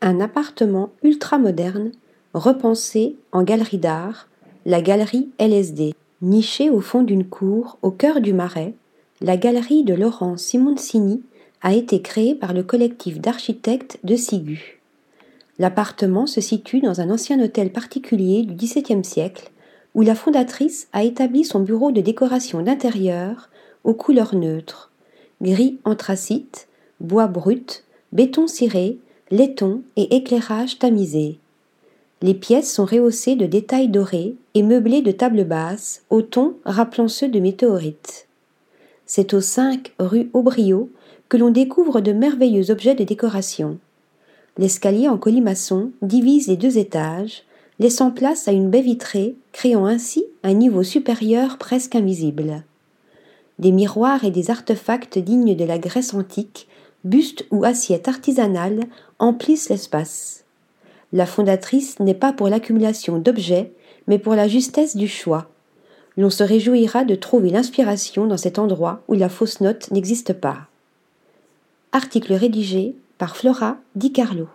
Un appartement ultramoderne, repensé en galerie d'art, la galerie LSD. Nichée au fond d'une cour, au cœur du marais, la galerie de Laurent Simoncini a été créée par le collectif d'architectes de Sigu. L'appartement se situe dans un ancien hôtel particulier du XVIIe siècle, où la fondatrice a établi son bureau de décoration d'intérieur aux couleurs neutres gris anthracite, bois brut, béton ciré, laiton et éclairage tamisé. Les pièces sont rehaussées de détails dorés et meublées de tables basses, au ton rappelant ceux de météorites. C'est au 5 rue Aubriot que l'on découvre de merveilleux objets de décoration. L'escalier en colimaçon divise les deux étages, laissant place à une baie vitrée, créant ainsi un niveau supérieur presque invisible. Des miroirs et des artefacts dignes de la Grèce antique, bustes ou assiettes artisanales emplissent l'espace. La fondatrice n'est pas pour l'accumulation d'objets, mais pour la justesse du choix. L'on se réjouira de trouver l'inspiration dans cet endroit où la fausse note n'existe pas. Article rédigé par Flora Di Carlo.